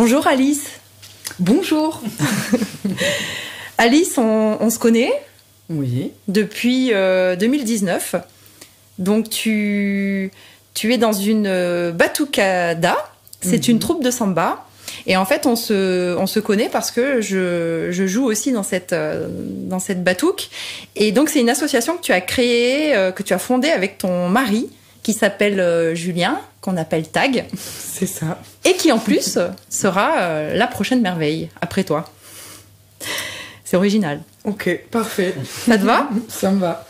Bonjour Alice. Bonjour. Alice, on, se connaît Oui. Depuis 2019. Euh, Donc tu, tu es dans une euh, batucada. C'est une mhm. troupe de samba. Et en fait, on se, on se connaît parce que je, je joue aussi dans cette, euh, dans cette batouque. Et donc, c'est une association que tu as créée, que tu as fondée avec ton mari, qui s'appelle Julien, qu'on appelle Tag. C'est ça. Et qui en plus sera euh, la prochaine merveille après toi. C'est original. Ok, parfait. Ça te va Ça me va.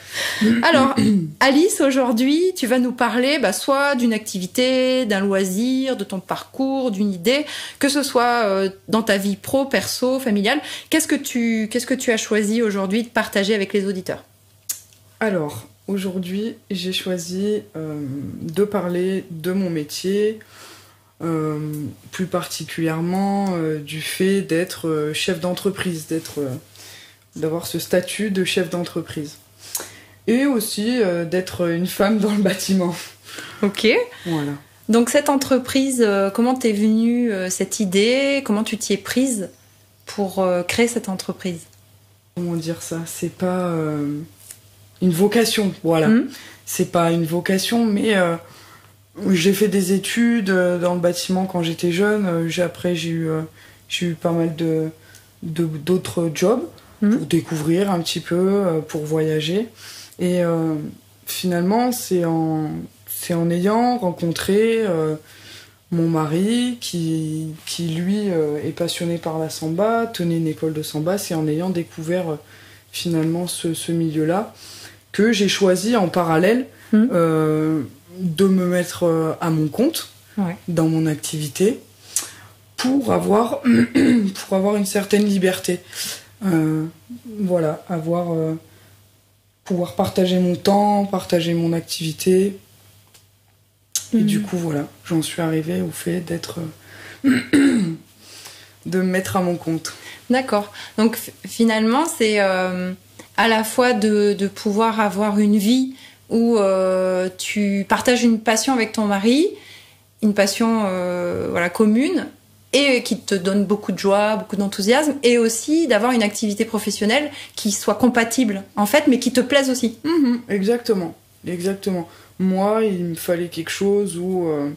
Alors, Alice, aujourd'hui, tu vas nous parler bah, soit d'une activité, d'un loisir, de ton parcours, d'une idée, que ce soit euh, dans ta vie pro, perso, familiale. Qu'est-ce que tu, qu'est-ce que tu as choisi aujourd'hui de partager avec les auditeurs? Alors, Aujourd'hui, j'ai choisi euh, de parler de mon métier, euh, plus particulièrement euh, du fait d'être chef d'entreprise, d'être, d'avoir ce statut de chef d'entreprise. Et aussi d'être une femme dans le bâtiment. Ok. Voilà. Donc cette entreprise, comment t'es venue cette idée? Comment tu t'y es prise pour créer cette entreprise? Comment dire ça? C'est pas une vocation, voilà. Hmm. C'est pas une vocation, mais euh, j'ai fait des études euh, dans le bâtiment quand j'étais jeune. Euh, j'ai, après, j'ai eu, j'ai eu pas mal de, d'autres jobs hmm. pour découvrir un petit peu, pour voyager. Et finalement, c'est en, c'est en ayant rencontré mon mari qui, qui lui est passionné par la samba, tenait une école de samba, c'est en ayant découvert finalement ce, ce milieu-là que j'ai choisi en parallèle hmm. euh, de me mettre euh, à mon compte dans mon activité pour avoir, pour avoir une certaine liberté. Euh, voilà, avoir, pouvoir partager mon temps, partager mon activité. Et du hmm. coup, voilà, j'en suis arrivée au fait d'être. de me mettre à mon compte. D'accord. Donc finalement, c'est à la fois de, pouvoir avoir une vie où euh, tu partages une passion avec ton mari, une passion euh, voilà commune et qui te donne beaucoup de joie, beaucoup d'enthousiasme, et aussi d'avoir une activité professionnelle qui soit compatible en fait, mais qui te plaise aussi. Mhm, exactement, exactement. Moi, il me fallait quelque chose où euh,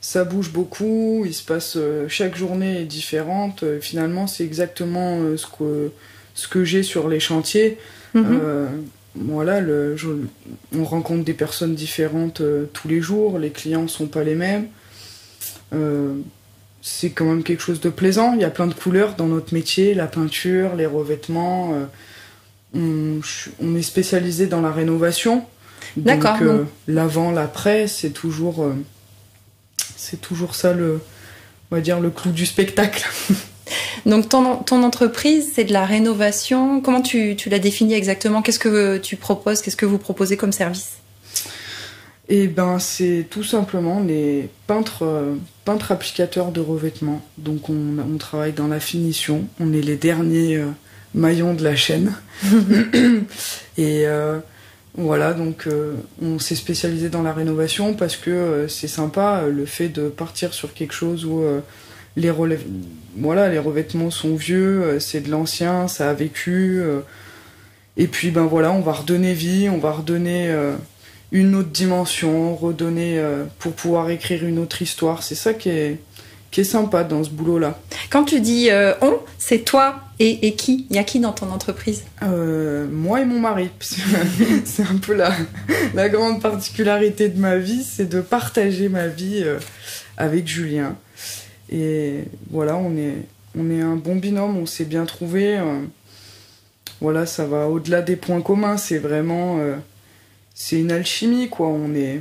ça bouge beaucoup, il se passe chaque journée est différente. finalement, c'est exactement ce que ce que j'ai sur les chantiers. Mhm. Euh, voilà, le, on rencontre des personnes différentes euh, tous les jours, les clients ne sont pas les mêmes. Euh, c'est quand même quelque chose de plaisant. Il y a plein de couleurs dans notre métier, la peinture, les revêtements. On, on, est spécialisé dans la rénovation. D'accord. l'avant, l'après, c'est toujours, c'est toujours ça le, on va dire le clou du spectacle. Donc ton, ton entreprise, c'est de la rénovation. Comment tu, tu la définis exactement? Qu'est-ce que tu proposes? Qu'est-ce que vous proposez comme service? Eh ben, c'est tout simplement les peintres, euh, peintres applicateurs de revêtements. Donc on, on, travaille dans la finition. On est les derniers euh, maillons de la chaîne. Et euh, voilà, donc on s'est spécialisé dans la rénovation parce que c'est sympa le fait de partir sur quelque chose où les voilà, les revêtements sont vieux, euh, c'est de l'ancien, ça a vécu. Euh. et puis ben voilà, on va redonner vie, on va redonner euh, une autre dimension, redonner pour pouvoir écrire une autre histoire. C'est ça qui est qui est sympa dans ce boulot-là. Quand tu dis on, c'est toi et, et qui? Il y a qui dans ton entreprise? Moi et mon mari. c'est un peu la, la grande particularité de ma vie, c'est de partager ma vie avec Julien. Et voilà, on est, on est un bon binôme, on s'est bien trouvé. Euh, voilà, ça va au-delà des points communs, c'est vraiment. Euh, c'est une alchimie, quoi. On est,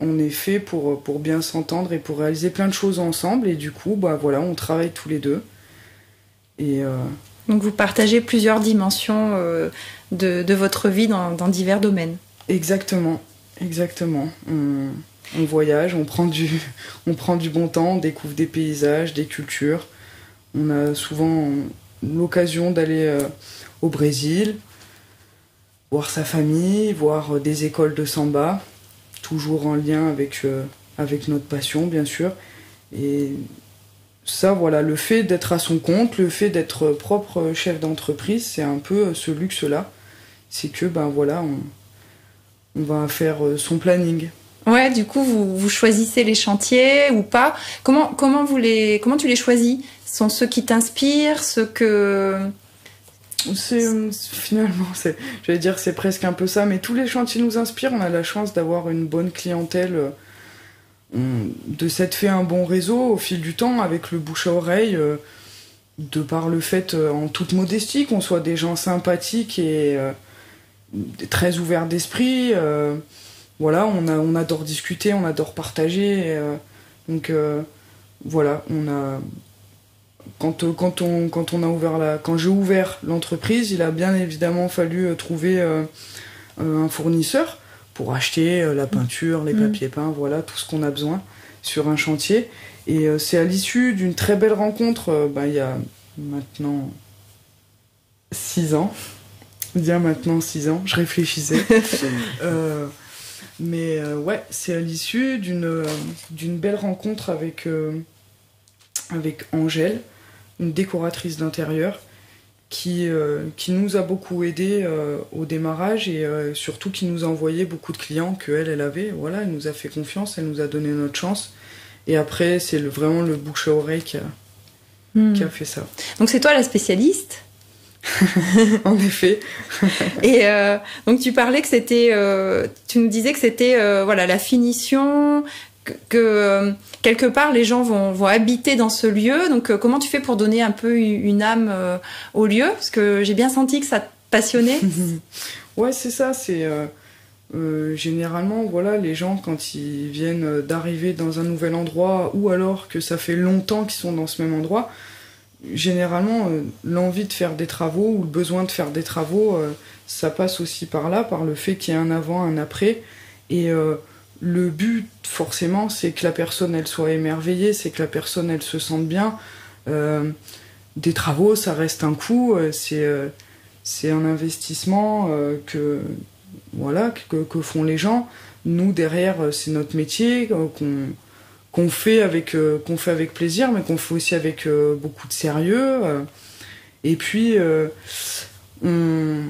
on est fait pour, pour bien s'entendre et pour réaliser plein de choses ensemble. Et du coup, bah voilà, on travaille tous les deux. Et Donc vous partagez plusieurs dimensions de, votre vie dans, divers domaines. Exactement, exactement. On, voyage, on du, on prend du bon temps, on découvre des paysages, des cultures. On a souvent l'occasion d'aller au Brésil, voir sa famille, voir euh, des écoles de samba, toujours en lien avec, euh, avec notre passion, bien sûr. Et ça, voilà, le fait d'être à son compte, le fait d'être propre chef d'entreprise, c'est un peu euh, ce luxe-là. C'est que, ben voilà, on, va faire son planning. Ouais, du coup, vous, choisissez les chantiers ou pas comment, comment, les, comment tu les choisis? Ce sont ceux qui t'inspirent, ceux que c'est finalement, c'est, j'allais dire, c'est presque un peu ça, mais tous les chantiers nous inspirent. On a la chance d'avoir une bonne clientèle, euh, de s'être fait un bon réseau au fil du temps avec le bouche à oreille, euh, de par le fait, euh, en toute modestie, qu'on soit des gens sympathiques et très ouverts d'esprit. Voilà, on, a, on adore discuter, on adore partager. donc voilà, on a quand, euh, quand, on, quand on a ouvert la, quand j'ai ouvert l'entreprise, il a bien évidemment fallu euh, trouver euh, un fournisseur pour acheter la peinture, les mm. papiers peints, voilà tout ce qu'on a besoin sur un chantier. Et c'est à l'issue d'une très belle rencontre, bah, il y a maintenant six ans. Il y a maintenant six ans, je réfléchissais. mais ouais, c'est à l'issue d'une d'une belle rencontre avec avec Angèle, une décoratrice d'intérieur, qui, euh, qui nous a beaucoup aidé euh, au démarrage et euh, surtout qui nous a envoyé beaucoup de clients qu'elle, elle avait. Voilà, elle nous a fait confiance, elle nous a donné notre chance. Et après, c'est vraiment le bouche à oreille qui a, hmm. qui a fait ça. Donc c'est toi la spécialiste? en effet. et donc tu parlais que c'était, tu nous disais que c'était voilà la finition, que, euh, quelque part les gens vont, vont, habiter dans ce lieu. Donc euh, comment tu fais pour donner un peu une âme euh, au lieu? Parce que j'ai bien senti que ça te passionnait. ouais, c'est ça. C'est généralement voilà les gens quand ils viennent d'arriver dans un nouvel endroit ou alors que ça fait longtemps qu'ils sont dans ce même endroit. Généralement, l'envie de faire des travaux ou le besoin de faire des travaux, ça passe aussi par là, par le fait qu'il y ait un avant, un après. Et le but, forcément, c'est que la personne, elle soit émerveillée, c'est que la personne, elle se sente bien. Euh, des travaux, ça reste un coût, euh, c'est euh, un investissement que voilà que, que, font les gens. Nous derrière, c'est notre métier qu'on qu'on fait avec qu'on fait avec plaisir, mais qu'on fait aussi avec beaucoup de sérieux. et puis on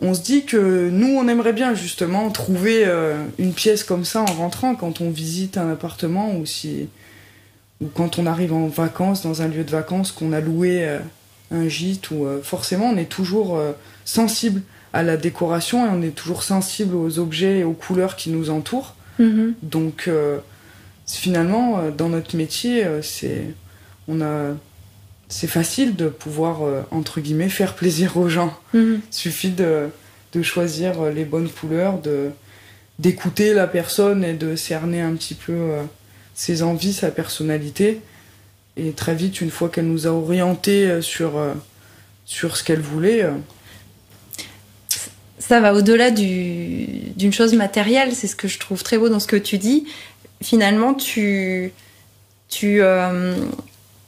on se dit que nous, on aimerait bien justement trouver euh, une pièce comme ça en rentrant quand on visite un appartement ou si ou quand on arrive en vacances dans un lieu de vacances qu'on a loué euh, un gîte ou euh, forcément on est toujours sensible à la décoration et on est toujours sensible aux objets et aux couleurs qui nous entourent. Mm-hmm. Donc finalement dans notre métier c'est on a c'est facile de pouvoir, euh, entre guillemets, faire plaisir aux gens. Mhm. Il suffit de, de, choisir euh, les bonnes couleurs, de, d'écouter la personne et de cerner un petit peu euh, ses envies, sa personnalité. Et très vite, une fois qu'elle nous a orientés sur, sur ce qu'elle voulait. Ça va au-delà du, d'une chose matérielle, c'est ce que je trouve très beau dans ce que tu dis. Finalement, tu, tu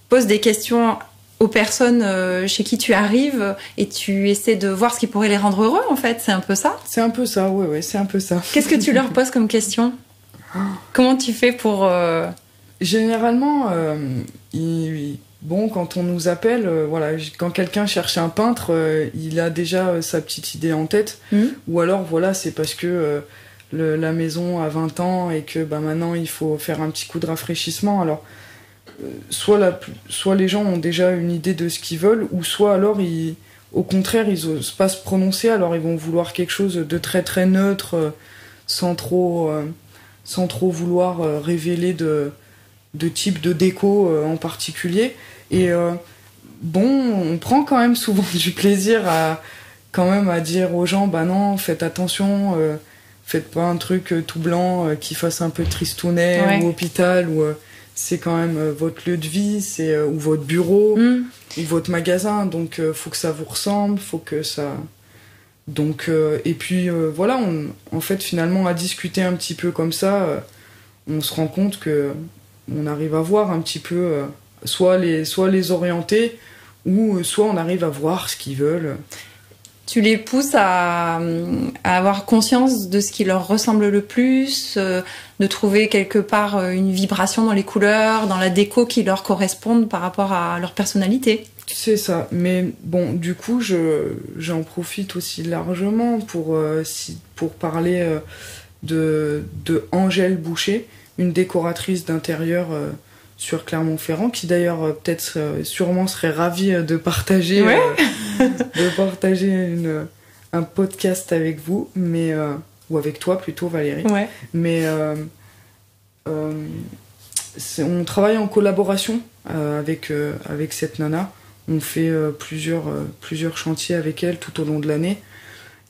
poses des questions aux personnes euh, chez qui tu arrives et tu essaies de voir ce qui pourrait les rendre heureux en fait, c'est un peu ça C'est un peu ça, oui, ouais, c'est un peu ça. Qu'est-ce que tu leur poses comme question? Comment tu fais pour... Euh, Généralement, euh, bon, quand on nous appelle, voilà, quand quelqu'un cherche un peintre, il a déjà sa petite idée en tête. Hmm. Ou alors, voilà, c'est parce que la maison a 20 ans et que bah, maintenant il faut faire un petit coup de rafraîchissement. Alors, soit, la, soit les gens ont déjà une idée de ce qu'ils veulent, ou soit alors ils, au contraire ils osent pas se prononcer, alors ils vont vouloir quelque chose de très très neutre, euh, sans trop, euh, sans trop vouloir euh, révéler de, de type de déco en particulier. Et bon, on prend quand même souvent du plaisir à quand même à dire aux gens, bah non, faites attention Faites pas un truc tout blanc qui fasse un peu tristounet ou hôpital ou c'est quand même votre lieu de vie, c'est ou votre bureau mm. ou votre magasin. Donc faut que ça vous ressemble, faut que ça donc, euh, et puis euh, voilà, on, en fait, finalement, à discuter un petit peu comme ça, euh, on se rend compte que on arrive à voir un petit peu, soit, les, soit les orienter, ou soit on arrive à voir ce qu'ils veulent. Tu les pousses à, avoir conscience de ce qui leur ressemble le plus, de trouver quelque part une vibration dans les couleurs, dans la déco qui leur correspondent par rapport à leur personnalité. C'est ça. Mais bon, du coup, je, j'en profite aussi largement pour, euh, pour parler euh, de, de Angèle Boucher, une décoratrice d'intérieur euh, sur Clermont-Ferrand, qui d'ailleurs peut-être sûrement serait ravie de partager, de partager une, un podcast avec vous, mais ou avec toi plutôt, Valérie. Ouais. Mais on travaille en collaboration avec, avec cette nana. On fait euh, plusieurs, euh, plusieurs chantiers avec elle tout au long de l'année.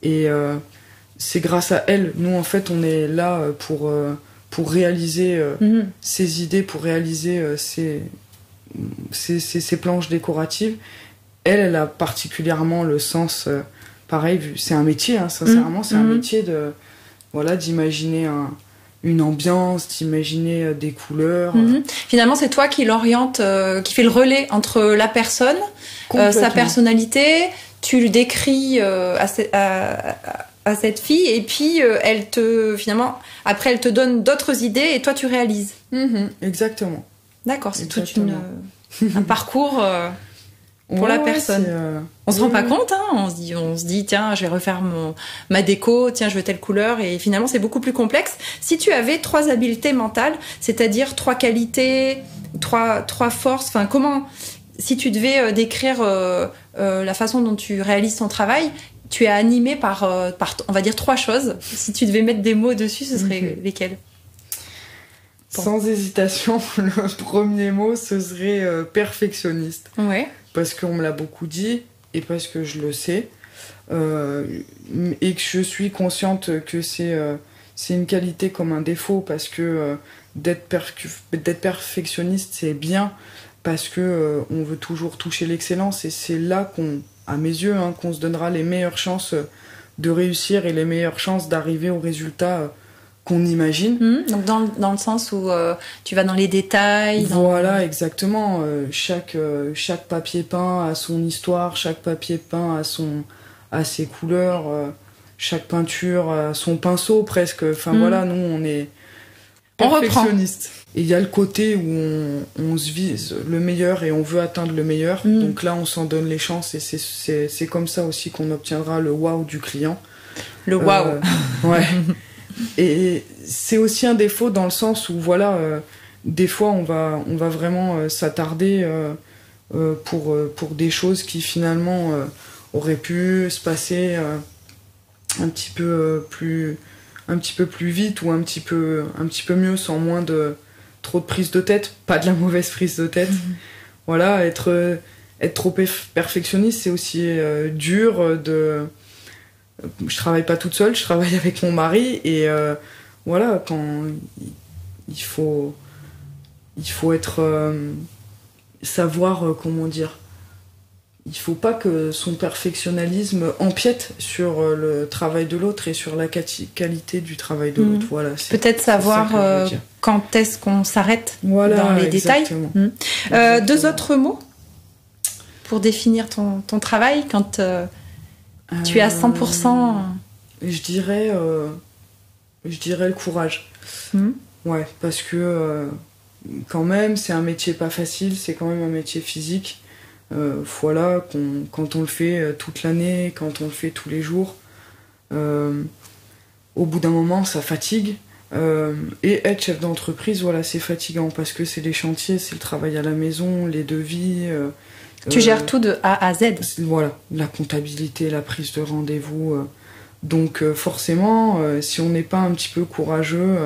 Et euh, c'est grâce à elle, nous en fait, on est là pour, pour réaliser mhm. ces idées, pour réaliser ces, ces, ces, planches décoratives. Elle, elle a particulièrement le sens, pareil, c'est un métier, hein, sincèrement, c'est un mhm. métier de voilà d'imaginer un, une ambiance, d'imaginer euh, des couleurs. Mhm. Finalement, c'est toi qui l'oriente, euh, qui fait le relais entre la personne, euh, sa personnalité. Tu le décris à, cette fille et puis elle te finalement après elle te donne d'autres idées et toi tu réalises. Mhm. Exactement. D'accord, c'est tout un parcours pour la personne. Euh, on se rend pas compte, hein on se dit, on se dit, tiens, je vais refaire mon ma déco, tiens, je veux telle couleur, et finalement c'est beaucoup plus complexe. Si tu avais trois habiletés mentales, c'est-à-dire trois qualités, trois trois forces, enfin comment, si tu devais euh, décrire euh, la façon dont tu réalises ton travail, tu es animé par par on va dire trois choses. Si tu devais mettre des mots dessus, ce serait mhm. lesquels? Sans hésitation, le premier mot, ce serait perfectionniste. Ouais parce qu'on me l'a beaucoup dit et parce que je le sais. Euh, et que je suis consciente que c'est euh, c'est une qualité comme un défaut parce que euh, d'être d'être perfectionniste c'est bien parce que on veut toujours toucher l'excellence et c'est là qu'on à mes yeux hein, qu'on se donnera les meilleures chances de réussir et les meilleures chances d'arriver au résultat qu'on imagine. Hmm, donc dans, dans, le sens où euh, tu vas dans les détails. Voilà, exactement. Euh, chaque, euh, chaque papier peint a son histoire, chaque papier peint a, son, a ses couleurs, chaque peinture a son pinceau presque. Enfin hmm. voilà, nous on est perfectionniste. Et il y a le côté où on, on, se vise le meilleur et on veut atteindre le meilleur. Hmm. Donc là on s'en donne les chances et c'est comme ça aussi qu'on obtiendra le wow du client. Le wow. ouais. Et c'est aussi un défaut dans le sens où, voilà, euh, des fois, on va, on va vraiment euh, s'attarder euh, pour, pour des choses qui finalement auraient pu se passer un petit peu plus un petit peu plus vite ou un petit peu un petit peu mieux sans moins de trop de prise de tête pas de la mauvaise prise de tête mhm. voilà être être trop perfectionniste c'est aussi dur de je travaille pas toute seule, je travaille avec mon mari et euh, voilà, quand il faut, il faut être, euh, savoir euh, comment dire, il faut pas que son perfectionnalisme empiète sur le travail de l'autre et sur la qualité du travail de l'autre. Mhm. Voilà. Peut-être savoir quand est-ce qu'on s'arrête dans les détails. Mhm. deux autres mots pour définir ton, ton travail quand tu es à 100% euh, Je dirais, euh, je dirais le courage. Hmm. Ouais, parce que euh, quand même, c'est un métier pas facile, c'est quand même un métier physique. Voilà, quand on le fait toute l'année, quand on le fait tous les jours, au bout d'un moment, ça fatigue. et être chef d'entreprise, voilà, c'est fatigant parce que c'est les chantiers, c'est le travail à la maison, les devis, tu gères tout de A à Z. Voilà, la comptabilité, la prise de rendez-vous. Euh. donc euh, forcément, euh, si on n'est pas un petit peu courageux,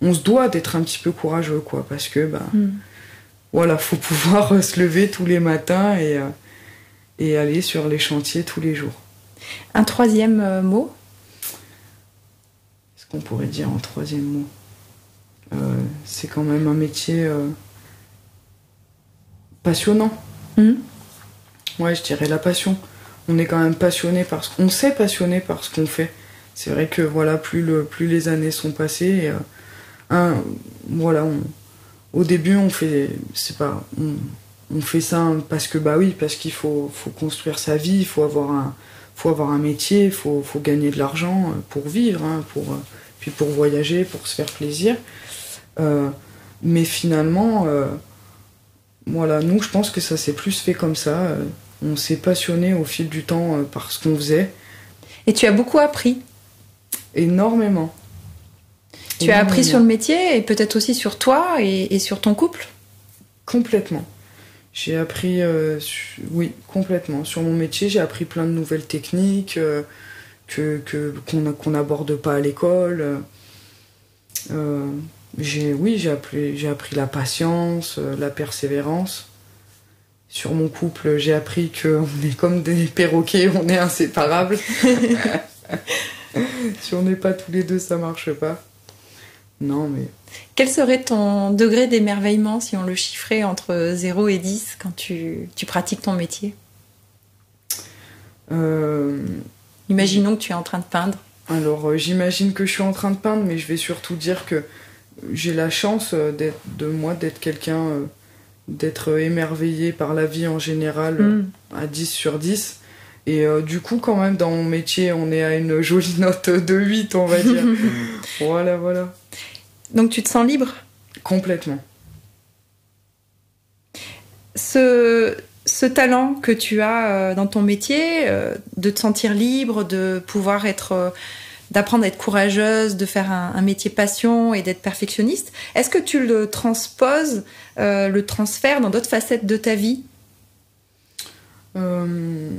on se doit d'être un petit peu courageux, quoi, parce que bah, hmm. Voilà, faut pouvoir se lever tous les matins et, et aller sur les chantiers tous les jours. Un troisième mot? Qu'on pourrait dire en troisième mot? C'est quand même un métier passionnant. Hmm? Ouais, je dirais la passion. On est quand même passionné parce qu'on sait passionné par ce qu'on fait. C'est vrai que voilà, plus, le, plus les années sont passées, un, voilà, au début on fait, c'est pas, on, fait ça parce que bah oui, parce qu'il faut, faut construire sa vie, il faut avoir un, faut avoir un métier, il faut, faut, gagner de l'argent pour vivre, hein, pour, puis pour voyager, pour se faire plaisir. Euh, mais finalement, euh, voilà, nous, je pense que ça s'est plus fait comme ça. Euh, on s'est passionné au fil du temps euh, par ce qu'on faisait. Et tu as beaucoup appris Énormément. Tu as appris sur le métier et peut-être aussi sur toi et, sur ton couple? Complètement. J'ai appris, euh, oui, complètement. Sur mon métier, j'ai appris plein de nouvelles techniques que qu'on n'aborde pas à l'école. J'ai, oui, j'ai appris, j'ai appris la patience, euh, la persévérance. Sur mon couple, j'ai appris qu'on est comme des perroquets, on est inséparables. si on n'est pas tous les deux, ça marche pas. Non, mais. Quel serait ton degré d'émerveillement si on le chiffrait entre 0 et 10 quand tu, tu pratiques ton métier? Euh... Imaginons que tu es en train de peindre. Alors, euh, j'imagine que je suis en train de peindre, mais je vais surtout dire que j'ai la chance euh, de moi d'être quelqu'un, euh, d'être émerveillé par la vie en général mm. à 10 sur 10. Et du coup, quand même, dans mon métier, on est à une jolie note de 8, on va dire. voilà, voilà. Donc tu te sens libre? Complètement. Ce, ce talent que tu as dans ton métier, de te sentir libre, de pouvoir être d'apprendre à être courageuse, de faire un, métier passion et d'être perfectionniste. Est-ce que tu le transposes, euh, le transfères dans d'autres facettes de ta vie? Euh,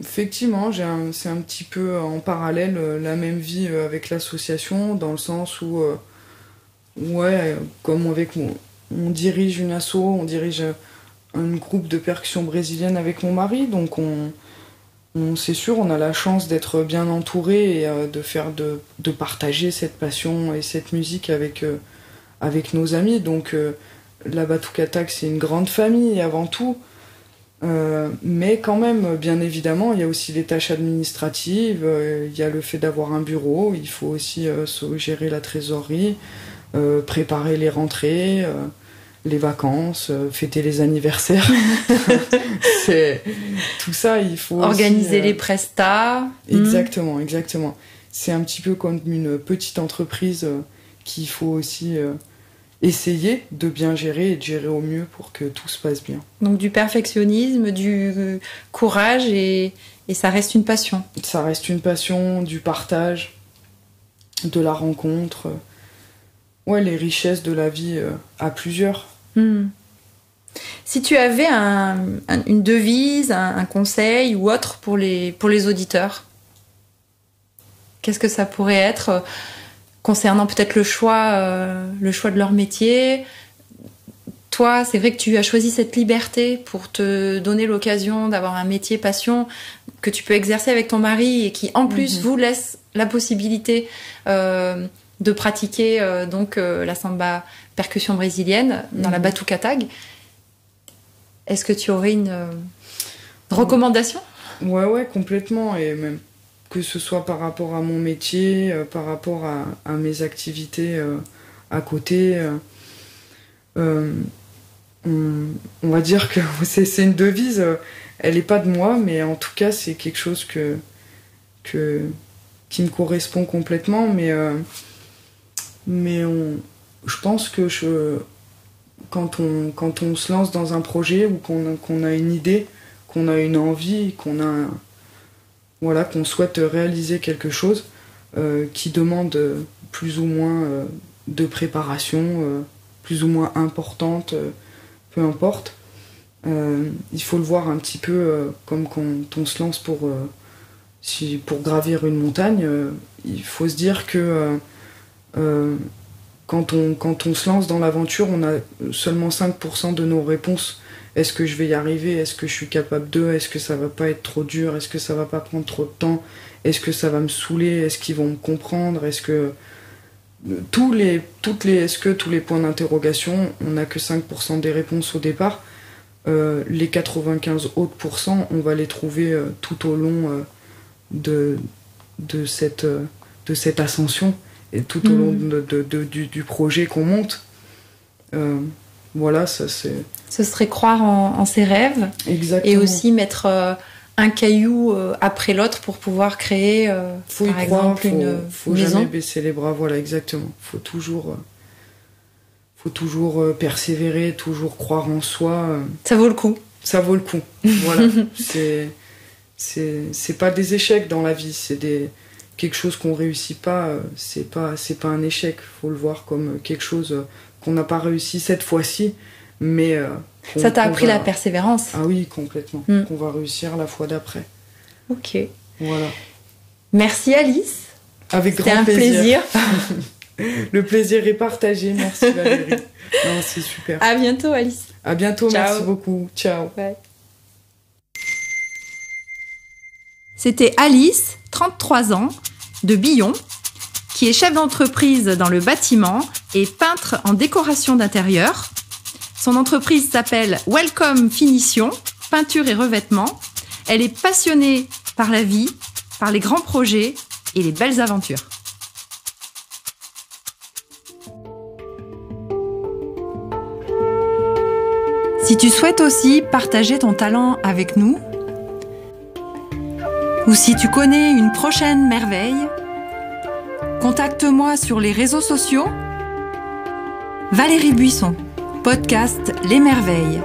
Effectivement, c'est un petit peu en parallèle euh, la même vie avec l'association, dans le sens où, ouais, comme avec mon, on dirige une asso, on dirige un groupe de percussion brésilienne avec mon mari, donc on, c'est sûr, on a la chance d'être bien entouré et euh, de faire de, partager cette passion et cette musique avec, euh, nos amis. Donc euh, la Batukatak, c'est une grande famille avant tout. mais quand même, bien évidemment, il y a aussi les tâches administratives, il y a le fait d'avoir un bureau, il faut aussi gérer la trésorerie, préparer les rentrées les vacances, euh, fêter les anniversaires. c'est tout ça, il faut organiser euh, les prestats. Exactement, exactement. C'est un petit peu comme une petite entreprise euh, qu'il faut aussi essayer de bien gérer et de gérer au mieux pour que tout se passe bien. Donc du perfectionnisme, du courage et, et ça reste une passion. Ça reste une passion, du partage, de la rencontre. Ouais, les richesses de la vie à plusieurs. Hmm. Si tu avais une devise, un, conseil ou autre pour les, pour les auditeurs, qu'est-ce que ça pourrait être euh, concernant peut-être le choix, euh, le choix de leur métier? Toi, c'est vrai que tu as choisi cette liberté pour te donner l'occasion d'avoir un métier passion que tu peux exercer avec ton mari et qui en plus mhm. vous laisse la possibilité euh, de pratiquer donc la samba percussion brésilienne dans la mhm. Batuka Tag. Est-ce que tu aurais une euh, recommandation? Ouais, ouais, complètement. Et même que ce soit par rapport à mon métier, euh, par rapport à, mes activités euh, à côté. On, va dire que c'est une devise, elle n'est pas de moi, mais en tout cas, c'est quelque chose que, que, qui me correspond complètement. Mais, mais on, je pense que je, quand, on, quand on se lance dans un projet ou qu'on a une idée, qu'on a une envie, qu'on a voilà, qu'on souhaite réaliser quelque chose euh, qui demande plus ou moins euh, de préparation, euh, plus ou moins importante, peu importe. il faut le voir un petit peu comme quand on se lance pour, si, pour gravir une montagne. il faut se dire que quand on, quand on se lance dans l'aventure, on a seulement 5% de nos réponses. Est-ce que je vais y arriver? Est-ce que je suis capable de? Est-ce que ça va pas être trop dur? Est-ce que ça va pas prendre trop de temps? Est-ce que ça va me saouler? Est-ce qu'ils vont me comprendre? Est-ce que tous les, toutes les est-ce que tous les points d'interrogation, on n'a que 5% des réponses au départ. Euh, les 95 autres pourcents, on va les trouver euh, tout au long euh, de, de, cette, de cette ascension et tout au long Mhm. de, de- du, du projet qu'on monte. voilà, ça c'est Ce serait croire en, en ses rêves exactement. et aussi mettre euh, un caillou euh, après l'autre pour pouvoir créer, euh, faut par croire, exemple, faut, une faut maison. jamais baisser les bras, voilà, exactement. Faut toujours, euh, faut toujours euh, persévérer, toujours croire en soi. euh, Ça vaut le coup. ça vaut le coup. Voilà, c'est, c'est, c'est pas des échecs dans la vie, c'est des quelque chose qu'on réussit pas. euh, C'est pas, c'est pas un échec. Faut le voir comme quelque chose euh, qu'on n'a pas réussi cette fois-ci, mais euh, Ça t'a appris va- la persévérance. Ah oui, complètement. Mm. Qu'on va réussir la fois d'après. Ok. Voilà. Merci Alice. Avec C'était grand un plaisir. Le plaisir est partagé, merci Valérie. non, c'est super. À bientôt Alice. À bientôt, Ciao. merci beaucoup. Ciao. C'était Alice, 33 ans, de Billon, qui est chef d'entreprise dans le bâtiment et peintre en décoration d'intérieur. Son entreprise s'appelle Welcome Finition, peinture et revêtement. Elle est passionnée par la vie, par les grands projets et les belles aventures. Si tu souhaites aussi partager ton talent avec nous, ou si tu connais une prochaine merveille, contacte-moi sur les réseaux sociaux. Valérie Buisson, podcast Les Merveilles.